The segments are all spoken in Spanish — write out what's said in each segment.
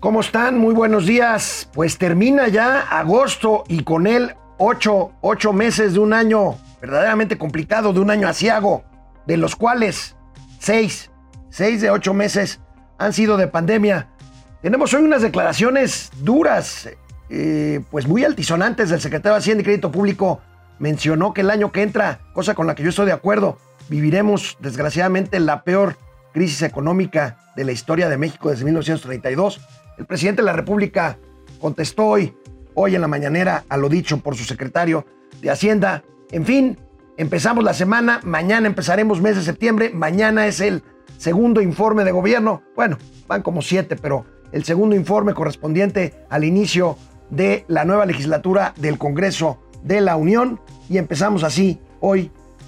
¿Cómo están? Muy buenos días. Pues termina ya agosto y con él ocho, ocho meses de un año verdaderamente complicado, de un año asiago, de los cuales seis, seis de ocho meses han sido de pandemia. Tenemos hoy unas declaraciones duras, eh, pues muy altisonantes del secretario de Hacienda y Crédito Público. Mencionó que el año que entra, cosa con la que yo estoy de acuerdo, viviremos desgraciadamente la peor crisis económica de la historia de México desde 1932. El presidente de la República contestó hoy, hoy en la mañanera, a lo dicho por su secretario de Hacienda. En fin, empezamos la semana, mañana empezaremos mes de septiembre, mañana es el segundo informe de gobierno. Bueno, van como siete, pero el segundo informe correspondiente al inicio de la nueva legislatura del Congreso de la Unión y empezamos así hoy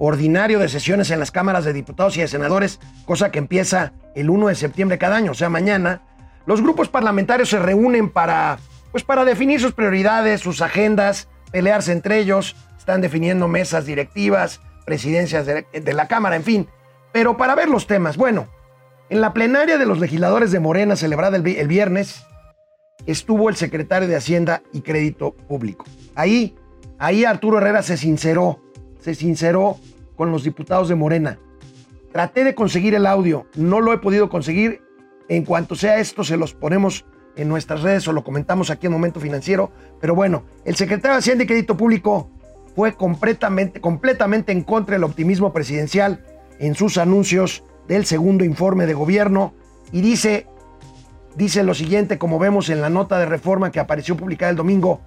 ordinario de sesiones en las cámaras de diputados y de senadores, cosa que empieza el 1 de septiembre cada año, o sea, mañana, los grupos parlamentarios se reúnen para, pues, para definir sus prioridades, sus agendas, pelearse entre ellos, están definiendo mesas directivas, presidencias de, la Cámara, en fin. Pero para ver los temas, bueno, en la plenaria de los legisladores de Morena celebrada el, el viernes, estuvo el secretario de Hacienda y Crédito Público. Ahí, ahí Arturo Herrera se sinceró, se sinceró con los diputados de Morena. Traté de conseguir el audio, no lo he podido conseguir. En cuanto sea esto, se los ponemos en nuestras redes o lo comentamos aquí en Momento Financiero. Pero bueno, el secretario de Hacienda y Crédito Público fue completamente, completamente en contra del optimismo presidencial en sus anuncios del segundo informe de gobierno y dice, dice lo siguiente, como vemos en la nota de reforma que apareció publicada el domingo,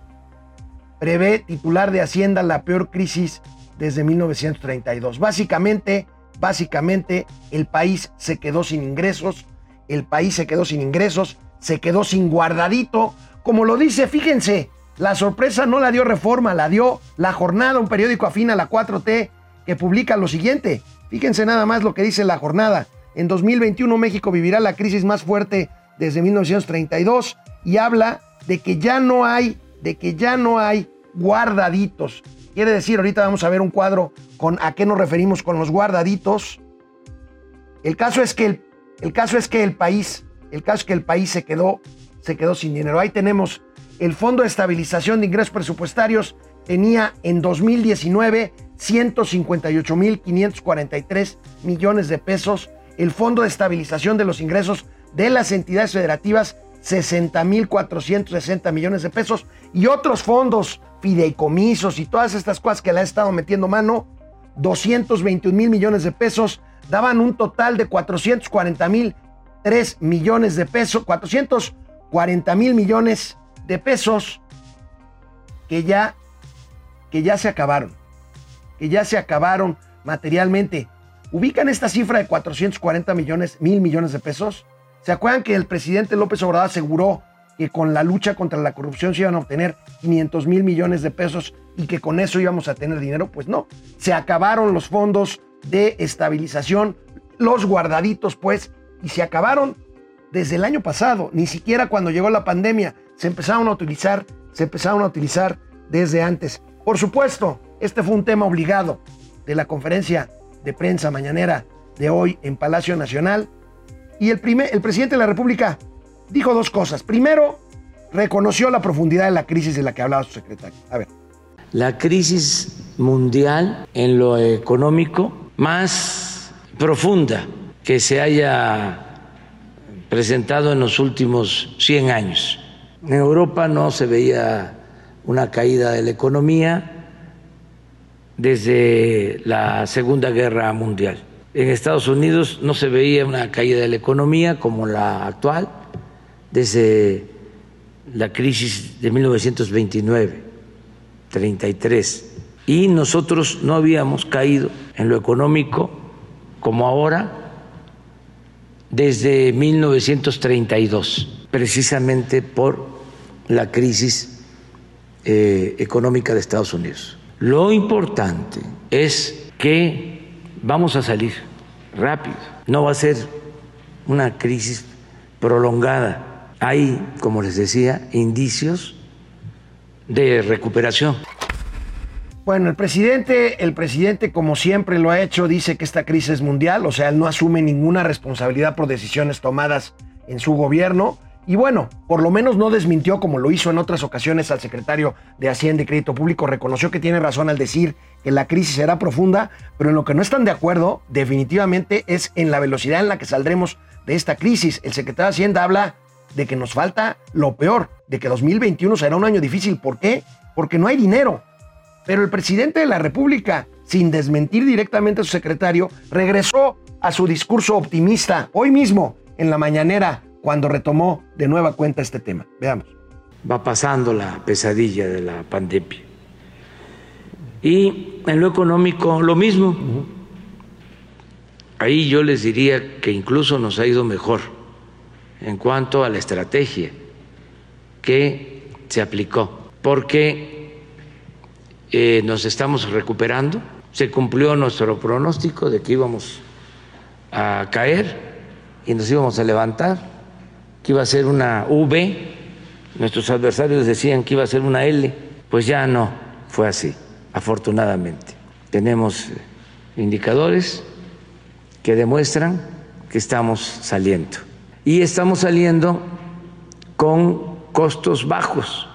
prevé titular de Hacienda la peor crisis desde 1932. Básicamente, básicamente el país se quedó sin ingresos, el país se quedó sin ingresos, se quedó sin guardadito, como lo dice, fíjense, la sorpresa no la dio Reforma, la dio La Jornada, un periódico afín a la 4T que publica lo siguiente. Fíjense nada más lo que dice La Jornada. En 2021 México vivirá la crisis más fuerte desde 1932 y habla de que ya no hay, de que ya no hay guardaditos. Quiere decir, ahorita vamos a ver un cuadro con a qué nos referimos con los guardaditos. El caso es que el, caso es que el país, el caso que el país se quedó, se quedó sin dinero. Ahí tenemos el Fondo de Estabilización de Ingresos Presupuestarios tenía en 2019 158.543 millones de pesos. El Fondo de Estabilización de los Ingresos de las entidades federativas 60.460 millones de pesos y otros fondos, fideicomisos y todas estas cosas que le ha estado metiendo mano, 221 mil millones de pesos, daban un total de 440 mil 3 millones de pesos, 440 mil millones de pesos que ya, que ya se acabaron, que ya se acabaron materialmente. ¿Ubican esta cifra de 440 millones, mil millones de pesos? ¿Se acuerdan que el presidente López Obrador aseguró que con la lucha contra la corrupción se iban a obtener 500 mil millones de pesos y que con eso íbamos a tener dinero? Pues no, se acabaron los fondos de estabilización, los guardaditos pues, y se acabaron desde el año pasado, ni siquiera cuando llegó la pandemia, se empezaron a utilizar, se empezaron a utilizar desde antes. Por supuesto, este fue un tema obligado de la conferencia de prensa mañanera de hoy en Palacio Nacional. Y el, primer, el presidente de la República dijo dos cosas. Primero, reconoció la profundidad de la crisis de la que hablaba su secretario. A ver. La crisis mundial en lo económico más profunda que se haya presentado en los últimos 100 años. En Europa no se veía una caída de la economía desde la Segunda Guerra Mundial. En Estados Unidos no se veía una caída de la economía como la actual desde la crisis de 1929, 33. Y nosotros no habíamos caído en lo económico como ahora desde 1932, precisamente por la crisis eh, económica de Estados Unidos. Lo importante es que vamos a salir rápido, no va a ser una crisis prolongada. Hay, como les decía, indicios de recuperación. Bueno, el presidente, el presidente, como siempre lo ha hecho, dice que esta crisis es mundial, o sea, él no asume ninguna responsabilidad por decisiones tomadas en su gobierno. Y bueno, por lo menos no desmintió como lo hizo en otras ocasiones al secretario de Hacienda y Crédito Público, reconoció que tiene razón al decir que la crisis será profunda, pero en lo que no están de acuerdo definitivamente es en la velocidad en la que saldremos de esta crisis. El secretario de Hacienda habla de que nos falta lo peor, de que 2021 será un año difícil. ¿Por qué? Porque no hay dinero. Pero el presidente de la República, sin desmentir directamente a su secretario, regresó a su discurso optimista hoy mismo en la mañanera cuando retomó de nueva cuenta este tema. Veamos. Va pasando la pesadilla de la pandemia. Y en lo económico lo mismo. Ahí yo les diría que incluso nos ha ido mejor en cuanto a la estrategia que se aplicó, porque eh, nos estamos recuperando, se cumplió nuestro pronóstico de que íbamos a caer y nos íbamos a levantar, que iba a ser una V, nuestros adversarios decían que iba a ser una L, pues ya no fue así, afortunadamente. Tenemos eh, indicadores que demuestran que estamos saliendo. Y estamos saliendo con costos bajos.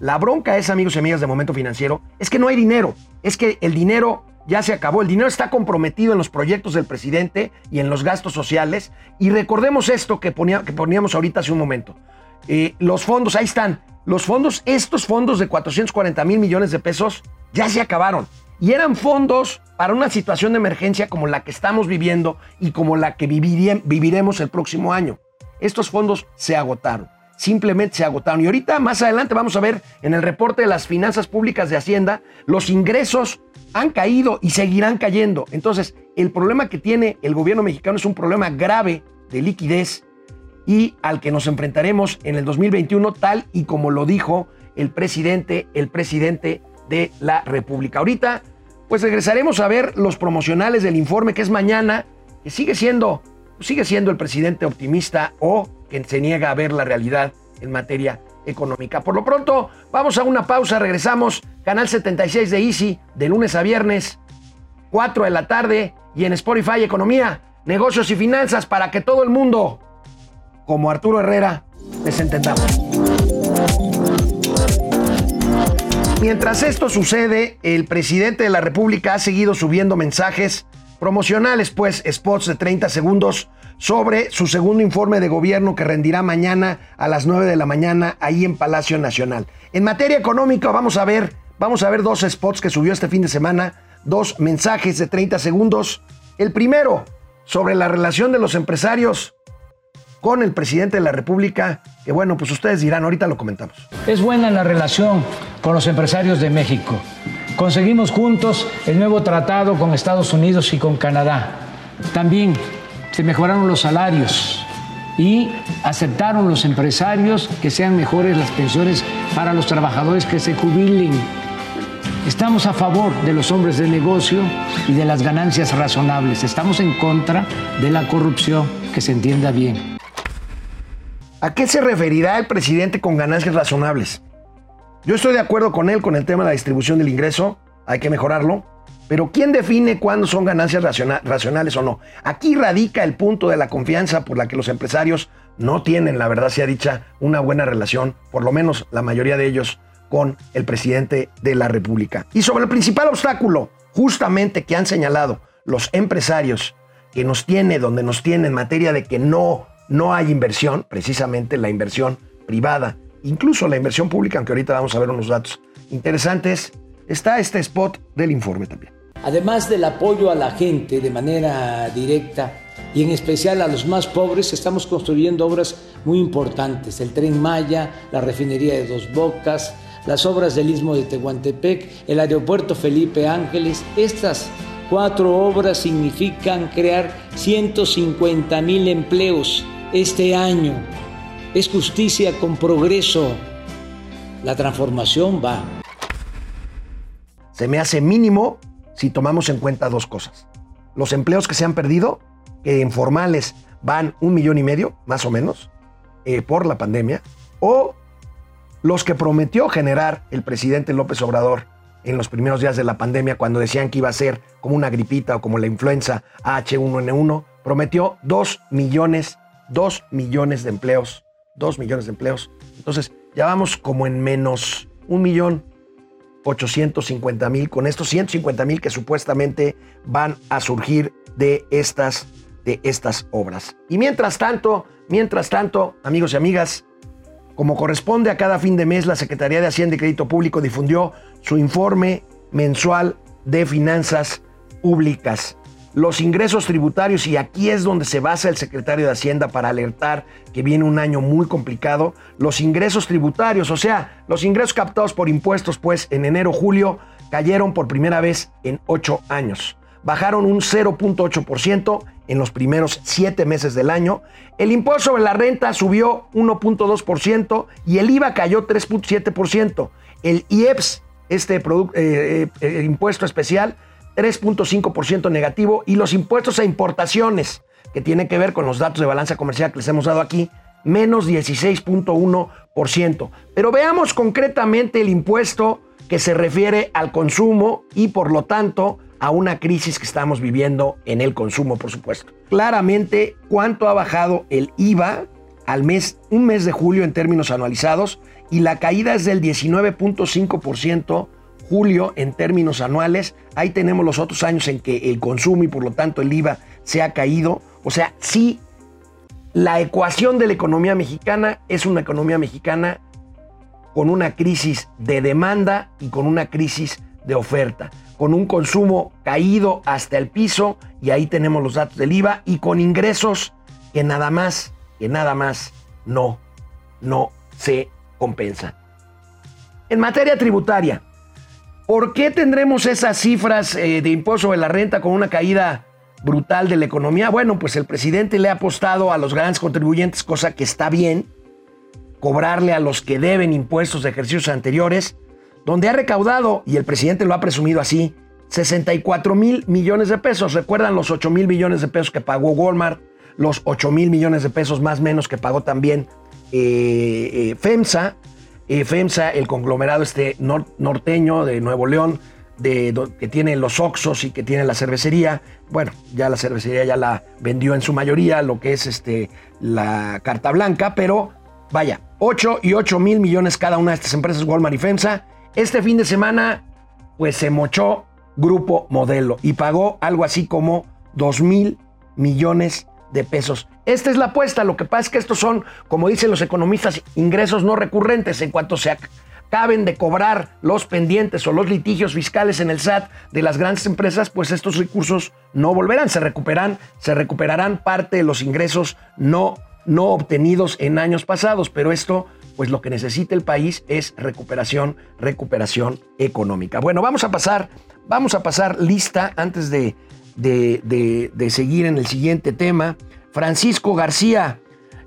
La bronca es, amigos y amigas de Momento Financiero, es que no hay dinero. Es que el dinero ya se acabó. El dinero está comprometido en los proyectos del presidente y en los gastos sociales. Y recordemos esto que, poníamos ahorita hace un momento. Eh, los fondos, ahí están. Los fondos, estos fondos de 440 mil millones de pesos, ya se acabaron. Y eran fondos para una situación de emergencia como la que estamos viviendo y como la que viviremos el próximo año. Estos fondos se agotaron, simplemente se agotaron. Y ahorita más adelante vamos a ver en el reporte de las finanzas públicas de Hacienda, los ingresos han caído y seguirán cayendo. Entonces, el problema que tiene el gobierno mexicano es un problema grave de liquidez y al que nos enfrentaremos en el 2021 tal y como lo dijo el presidente, el presidente de la República. Ahorita, pues regresaremos a ver los promocionales del informe que es mañana, que sigue siendo, sigue siendo el presidente optimista o que se niega a ver la realidad en materia económica. Por lo pronto, vamos a una pausa, regresamos, canal 76 de Easy, de lunes a viernes, 4 de la tarde, y en Spotify Economía, Negocios y Finanzas, para que todo el mundo, como Arturo Herrera, les entendamos. Mientras esto sucede, el presidente de la República ha seguido subiendo mensajes promocionales, pues spots de 30 segundos sobre su segundo informe de gobierno que rendirá mañana a las 9 de la mañana ahí en Palacio Nacional. En materia económica vamos a ver, vamos a ver dos spots que subió este fin de semana, dos mensajes de 30 segundos. El primero sobre la relación de los empresarios con el presidente de la República, que bueno, pues ustedes dirán, ahorita lo comentamos. Es buena la relación con los empresarios de México. Conseguimos juntos el nuevo tratado con Estados Unidos y con Canadá. También se mejoraron los salarios y aceptaron los empresarios que sean mejores las pensiones para los trabajadores que se jubilen. Estamos a favor de los hombres de negocio y de las ganancias razonables. Estamos en contra de la corrupción, que se entienda bien. ¿A qué se referirá el presidente con ganancias razonables? Yo estoy de acuerdo con él con el tema de la distribución del ingreso, hay que mejorarlo, pero ¿quién define cuándo son ganancias racionales o no? Aquí radica el punto de la confianza por la que los empresarios no tienen, la verdad sea dicha, una buena relación, por lo menos la mayoría de ellos, con el presidente de la República. Y sobre el principal obstáculo, justamente que han señalado los empresarios, que nos tiene donde nos tiene en materia de que no no hay inversión, precisamente la inversión privada, incluso la inversión pública, aunque ahorita vamos a ver unos datos interesantes, está este spot del informe también. Además del apoyo a la gente de manera directa y en especial a los más pobres, estamos construyendo obras muy importantes, el tren Maya, la refinería de Dos Bocas, las obras del Istmo de Tehuantepec, el aeropuerto Felipe Ángeles, estas cuatro obras significan crear 150 mil empleos este año. Es justicia con progreso. La transformación va. Se me hace mínimo si tomamos en cuenta dos cosas. Los empleos que se han perdido, que en formales van un millón y medio, más o menos, eh, por la pandemia, o los que prometió generar el presidente López Obrador en los primeros días de la pandemia, cuando decían que iba a ser como una gripita o como la influenza H1N1, prometió dos millones, dos millones de empleos, dos millones de empleos. Entonces, ya vamos como en menos un millón 850 mil, con estos 150 mil que supuestamente van a surgir de estas, de estas obras. Y mientras tanto, mientras tanto, amigos y amigas, como corresponde a cada fin de mes, la Secretaría de Hacienda y Crédito Público difundió su informe mensual de finanzas públicas. Los ingresos tributarios, y aquí es donde se basa el secretario de Hacienda para alertar que viene un año muy complicado, los ingresos tributarios, o sea, los ingresos captados por impuestos, pues en enero-julio cayeron por primera vez en ocho años. Bajaron un 0.8% en los primeros siete meses del año. El impuesto sobre la renta subió 1.2% y el IVA cayó 3.7%. El IEPS, este eh, eh, impuesto especial, 3.5% negativo. Y los impuestos a importaciones, que tiene que ver con los datos de balanza comercial que les hemos dado aquí, menos 16.1%. Pero veamos concretamente el impuesto que se refiere al consumo y por lo tanto a una crisis que estamos viviendo en el consumo, por supuesto. Claramente, ¿cuánto ha bajado el IVA al mes, un mes de julio en términos anualizados? Y la caída es del 19.5% julio en términos anuales. Ahí tenemos los otros años en que el consumo y por lo tanto el IVA se ha caído. O sea, sí, la ecuación de la economía mexicana es una economía mexicana con una crisis de demanda y con una crisis de oferta con un consumo caído hasta el piso, y ahí tenemos los datos del IVA, y con ingresos que nada más, que nada más no, no se compensan. En materia tributaria, ¿por qué tendremos esas cifras eh, de impuesto sobre la renta con una caída brutal de la economía? Bueno, pues el presidente le ha apostado a los grandes contribuyentes, cosa que está bien, cobrarle a los que deben impuestos de ejercicios anteriores, donde ha recaudado, y el presidente lo ha presumido así, 64 mil millones de pesos. Recuerdan los 8 mil millones de pesos que pagó Walmart, los 8 mil millones de pesos más menos que pagó también eh, eh, FEMSA. FEMSA, el conglomerado este norteño de Nuevo León, de, que tiene los Oxos y que tiene la cervecería. Bueno, ya la cervecería ya la vendió en su mayoría, lo que es este, la carta blanca, pero vaya, 8 y 8 mil millones cada una de estas empresas, Walmart y FEMSA este fin de semana, pues se mochó Grupo Modelo y pagó algo así como 2 mil millones de pesos. Esta es la apuesta. Lo que pasa es que estos son, como dicen los economistas, ingresos no recurrentes. En cuanto se acaben de cobrar los pendientes o los litigios fiscales en el SAT de las grandes empresas, pues estos recursos no volverán, se recuperan, se recuperarán parte de los ingresos no, no obtenidos en años pasados. Pero esto pues lo que necesita el país es recuperación, recuperación económica. Bueno, vamos a pasar, vamos a pasar lista antes de, de, seguir en el siguiente tema. Francisco García,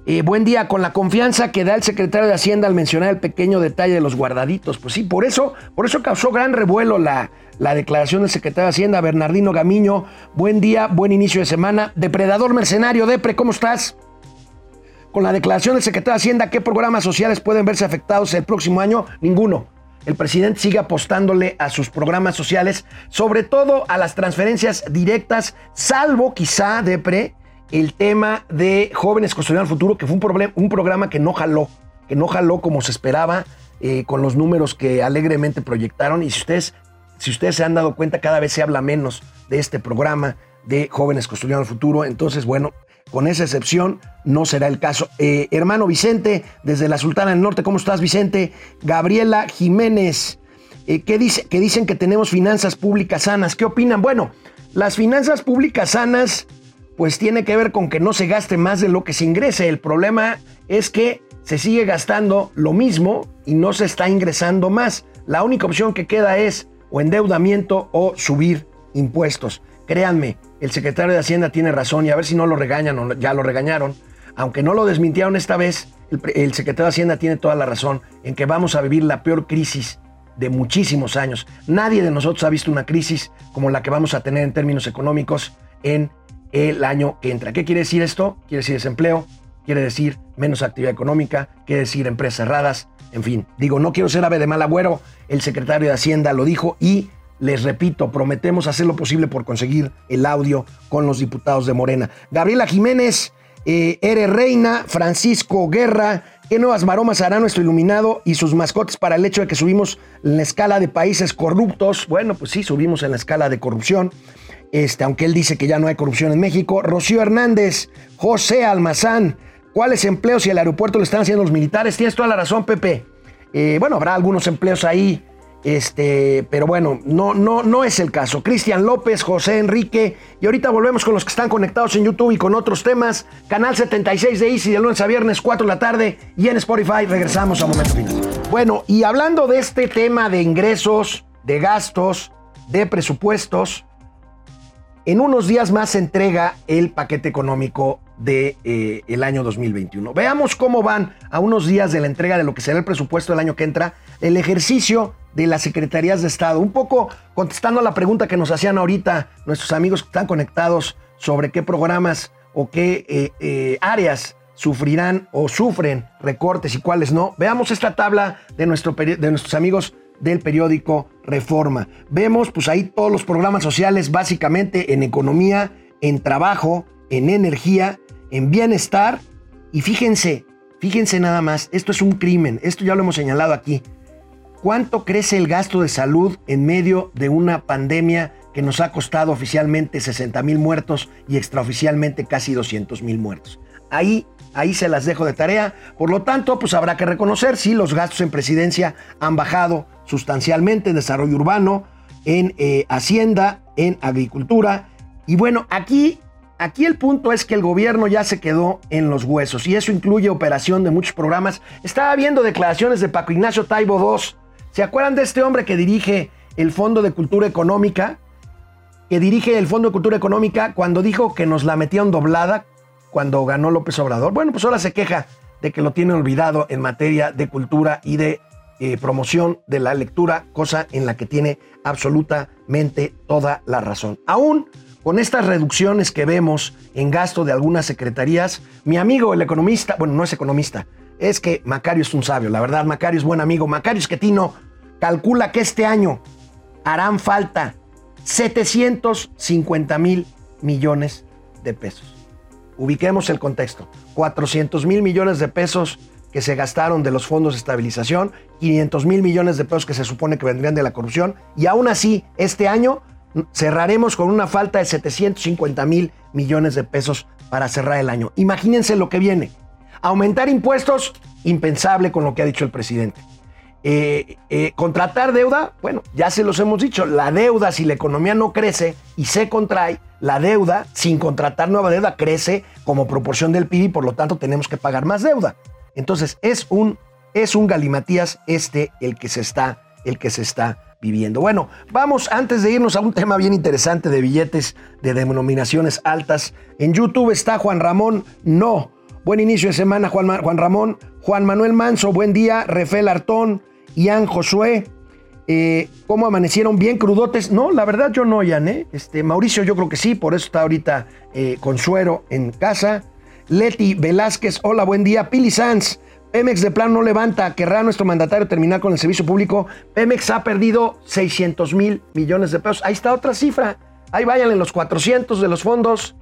eh, buen día, con la confianza que da el secretario de Hacienda al mencionar el pequeño detalle de los guardaditos. Pues sí, por eso, por eso causó gran revuelo la, la declaración del secretario de Hacienda, Bernardino Gamiño. Buen día, buen inicio de semana. Depredador mercenario, Depre, ¿cómo estás? Con la declaración del secretario de Hacienda, ¿qué programas sociales pueden verse afectados el próximo año? Ninguno. El presidente sigue apostándole a sus programas sociales, sobre todo a las transferencias directas, salvo quizá, Depre, el tema de Jóvenes Construyendo el Futuro, que fue un, un programa que no jaló, que no jaló como se esperaba, eh, con los números que alegremente proyectaron. Y si ustedes, si ustedes se han dado cuenta, cada vez se habla menos de este programa de Jóvenes Construyendo el Futuro. Entonces, bueno, con esa excepción, no será el caso. Eh, hermano Vicente, desde la Sultana del Norte, ¿cómo estás, Vicente? Gabriela Jiménez, eh, ¿qué dice? que dicen que tenemos finanzas públicas sanas. ¿Qué opinan? Bueno, las finanzas públicas sanas, pues tiene que ver con que no se gaste más de lo que se ingrese. El problema es que se sigue gastando lo mismo y no se está ingresando más. La única opción que queda es o endeudamiento o subir impuestos. Créanme, el secretario de Hacienda tiene razón y a ver si no lo regañan o ya lo regañaron. Aunque no lo desmintieron esta vez, el, el secretario de Hacienda tiene toda la razón en que vamos a vivir la peor crisis de muchísimos años. Nadie de nosotros ha visto una crisis como la que vamos a tener en términos económicos en el año que entra. ¿Qué quiere decir esto? Quiere decir desempleo, quiere decir menos actividad económica, quiere decir empresas cerradas, en fin. Digo, no quiero ser ave de mal agüero, el secretario de Hacienda lo dijo y les repito, prometemos hacer lo posible por conseguir el audio con los diputados de Morena. Gabriela Jiménez, eh, Ere Reina, Francisco Guerra, ¿qué nuevas maromas hará nuestro iluminado y sus mascotas para el hecho de que subimos en la escala de países corruptos? Bueno, pues sí, subimos en la escala de corrupción. Este, aunque él dice que ya no hay corrupción en México. Rocío Hernández, José Almazán, ¿cuáles empleos y el aeropuerto lo están haciendo los militares? Tienes toda la razón, Pepe. Eh, bueno, habrá algunos empleos ahí, este, pero bueno, no, no, no es el caso. Cristian López, José Enrique, y ahorita volvemos con los que están conectados en YouTube y con otros temas. Canal 76 de Easy de lunes a viernes, 4 de la tarde, y en Spotify regresamos a Momento Final. Bueno, y hablando de este tema de ingresos, de gastos, de presupuestos, en unos días más se entrega el paquete económico del de, eh, año 2021. Veamos cómo van a unos días de la entrega de lo que será el presupuesto del año que entra, el ejercicio de las secretarías de Estado. Un poco contestando a la pregunta que nos hacían ahorita nuestros amigos que están conectados sobre qué programas o qué eh, eh, áreas sufrirán o sufren recortes y cuáles no. Veamos esta tabla de, nuestro, de nuestros amigos del periódico Reforma. Vemos pues ahí todos los programas sociales básicamente en economía, en trabajo, en energía, en bienestar y fíjense, fíjense nada más, esto es un crimen, esto ya lo hemos señalado aquí. ¿Cuánto crece el gasto de salud en medio de una pandemia que nos ha costado oficialmente 60 mil muertos y extraoficialmente casi 200 mil muertos? Ahí Ahí se las dejo de tarea. Por lo tanto, pues habrá que reconocer si los gastos en presidencia han bajado sustancialmente en desarrollo urbano, en eh, hacienda, en agricultura. Y bueno, aquí, aquí el punto es que el gobierno ya se quedó en los huesos y eso incluye operación de muchos programas. Estaba viendo declaraciones de Paco Ignacio Taibo II. ¿Se acuerdan de este hombre que dirige el Fondo de Cultura Económica? Que dirige el Fondo de Cultura Económica cuando dijo que nos la metían doblada cuando ganó López Obrador. Bueno, pues ahora se queja de que lo tiene olvidado en materia de cultura y de eh, promoción de la lectura, cosa en la que tiene absolutamente toda la razón. Aún con estas reducciones que vemos en gasto de algunas secretarías, mi amigo el economista, bueno, no es economista, es que Macario es un sabio, la verdad, Macario es buen amigo. Macario Esquetino calcula que este año harán falta 750 mil millones de pesos. Ubiquemos el contexto. 400 mil millones de pesos que se gastaron de los fondos de estabilización, 500 mil millones de pesos que se supone que vendrían de la corrupción, y aún así, este año cerraremos con una falta de 750 mil millones de pesos para cerrar el año. Imagínense lo que viene. Aumentar impuestos, impensable con lo que ha dicho el presidente. Eh, eh, contratar deuda, bueno, ya se los hemos dicho, la deuda si la economía no crece y se contrae, la deuda sin contratar nueva deuda crece como proporción del PIB y por lo tanto tenemos que pagar más deuda. Entonces es un, es un galimatías este el que se está, el que se está viviendo. Bueno, vamos antes de irnos a un tema bien interesante de billetes de denominaciones altas. En YouTube está Juan Ramón No. Buen inicio de semana, Juan, Juan Ramón. Juan Manuel Manso, buen día. Refel Artón, Ian Josué. Eh, ¿Cómo amanecieron? ¿Bien crudotes? No, la verdad yo no, Ian. ¿eh? Este, Mauricio yo creo que sí, por eso está ahorita eh, con suero en casa. Leti Velázquez, hola, buen día. Pili Sanz, Pemex de plano no levanta. ¿Querrá nuestro mandatario terminar con el servicio público? Pemex ha perdido 600 mil millones de pesos. Ahí está otra cifra. Ahí vayan en los 400 de los fondos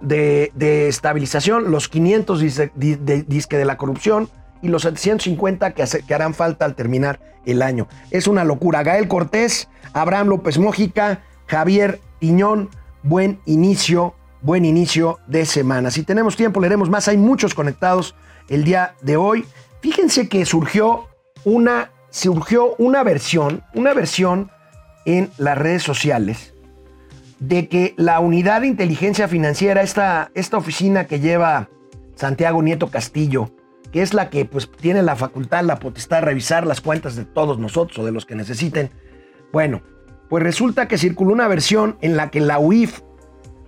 de, estabilización, los 500 disque de, de, la corrupción y los 750 que, que, harán falta al terminar el año. Es una locura. Gael Cortés, Abraham López Mójica, Javier Piñón, buen inicio, buen inicio de semana. Si tenemos tiempo, leeremos más. Hay muchos conectados el día de hoy. Fíjense que surgió una, surgió una versión, una versión en las redes sociales de que la unidad de inteligencia financiera, esta, esta oficina que lleva Santiago Nieto Castillo, que es la que pues, tiene la facultad, la potestad de revisar las cuentas de todos nosotros o de los que necesiten. Bueno, pues resulta que circuló una versión en la que la UIF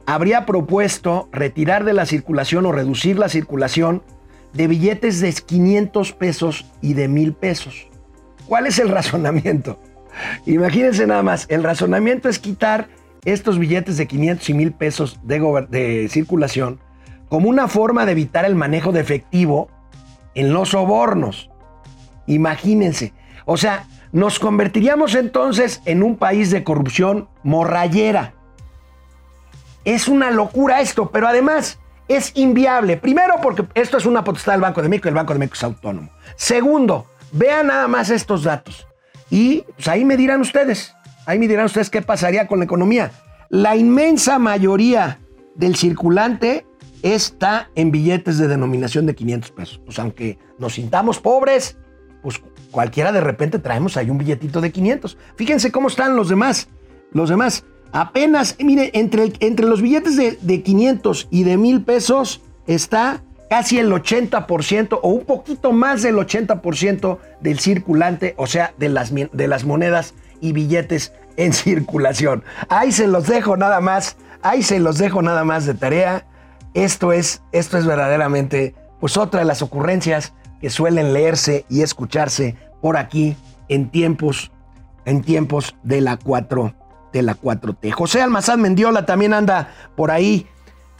habría propuesto retirar de la circulación o reducir la circulación de billetes de 500 pesos y de 1000 pesos. ¿Cuál es el razonamiento? Imagínense nada más, el razonamiento es quitar estos billetes de 500 y 1000 pesos de, circulación como una forma de evitar el manejo de efectivo en los sobornos. Imagínense. O sea, nos convertiríamos entonces en un país de corrupción morrayera. Es una locura esto, pero además es inviable. Primero, porque esto es una potestad del Banco de México y el Banco de México es autónomo. Segundo, vean nada más estos datos. Y pues, ahí me dirán ustedes, ahí me dirán ustedes qué pasaría con la economía. La inmensa mayoría del circulante está en billetes de denominación de 500 pesos. Pues aunque nos sintamos pobres, pues cualquiera de repente traemos ahí un billetito de 500. Fíjense cómo están los demás. Los demás, apenas, mire, entre, entre los billetes de, de 500 y de 1000 pesos está casi el 80% o un poquito más del 80% del circulante, o sea, de las, de las monedas y billetes en circulación. Ahí se los dejo nada más, ahí se los dejo nada más de tarea. Esto es, esto es verdaderamente pues otra de las ocurrencias que suelen leerse y escucharse por aquí en tiempos, en tiempos de la 4 de la 4T. José Almazán Mendiola también anda por ahí.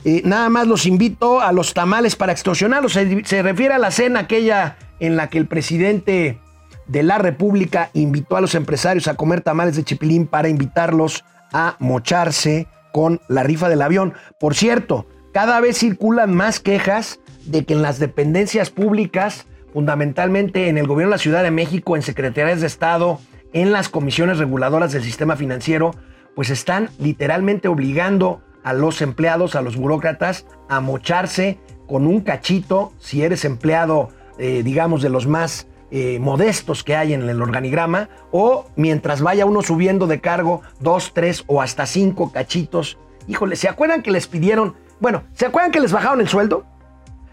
Eh, nada más los invito a los tamales para extorsionarlos. Se, se refiere a la cena aquella en la que el presidente de la República invitó a los empresarios a comer tamales de chipilín para invitarlos a mocharse con la rifa del avión. Por cierto, cada vez circulan más quejas de que en las dependencias públicas, fundamentalmente en el gobierno de la Ciudad de México, en secretarías de Estado, en las comisiones reguladoras del sistema financiero, pues están literalmente obligando a los empleados, a los burócratas, a mocharse con un cachito, si eres empleado, eh, digamos, de los más eh, modestos que hay en el organigrama, o mientras vaya uno subiendo de cargo, dos, tres o hasta cinco cachitos. Híjole, ¿se acuerdan que les pidieron, bueno, ¿se acuerdan que les bajaron el sueldo?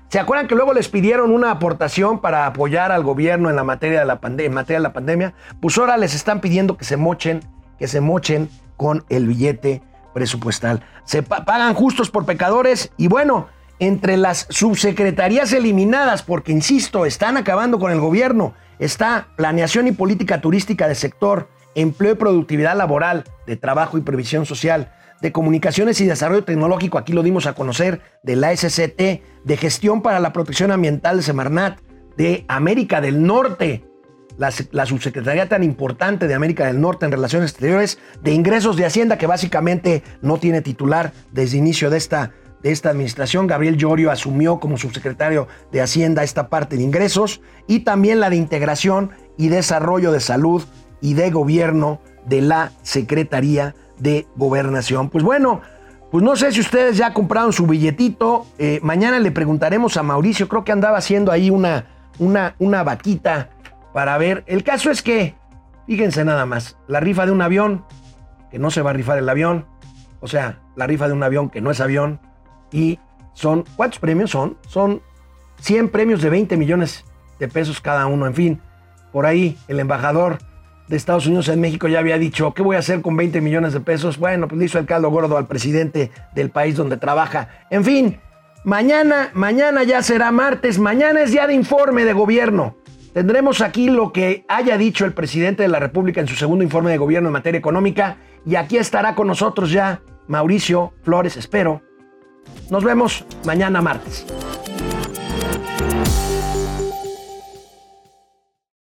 ¿Se acuerdan que luego les pidieron una aportación para apoyar al gobierno en la materia de la, en materia de la pandemia? Pues ahora les están pidiendo que se mochen, que se mochen con el billete presupuestal. Se pagan justos por pecadores y bueno, entre las subsecretarías eliminadas, porque insisto, están acabando con el gobierno, está planeación y política turística de sector, empleo y productividad laboral, de trabajo y previsión social, de Comunicaciones y Desarrollo Tecnológico, aquí lo dimos a conocer, de la SCT, de Gestión para la Protección Ambiental de Semarnat, de América del Norte, la, la, subsecretaría tan importante de América del Norte en Relaciones Exteriores, de Ingresos de Hacienda, que básicamente no tiene titular desde inicio de esta, de esta administración. Gabriel Llorio asumió como subsecretario de Hacienda esta parte de ingresos, y también la de Integración y Desarrollo de Salud y de Gobierno de la Secretaría de gobernación. Pues bueno, pues no sé si ustedes ya compraron su billetito. Eh, mañana le preguntaremos a Mauricio, creo que andaba haciendo ahí una, una, una vaquita para ver. El caso es que, fíjense nada más, la rifa de un avión, que no se va a rifar el avión, o sea, la rifa de un avión que no es avión, y son, ¿cuántos premios son? Son 100 premios de 20 millones de pesos cada uno, en fin. Por ahí el embajador de Estados Unidos en México ya había dicho, ¿qué voy a hacer con 20 millones de pesos? Bueno, pues le hizo el caldo gordo al presidente del país donde trabaja. En fin, mañana, mañana ya será martes, mañana es día de informe de gobierno. Tendremos aquí lo que haya dicho el presidente de la República en su segundo informe de gobierno en materia económica y aquí estará con nosotros ya Mauricio Flores, espero. Nos vemos mañana martes.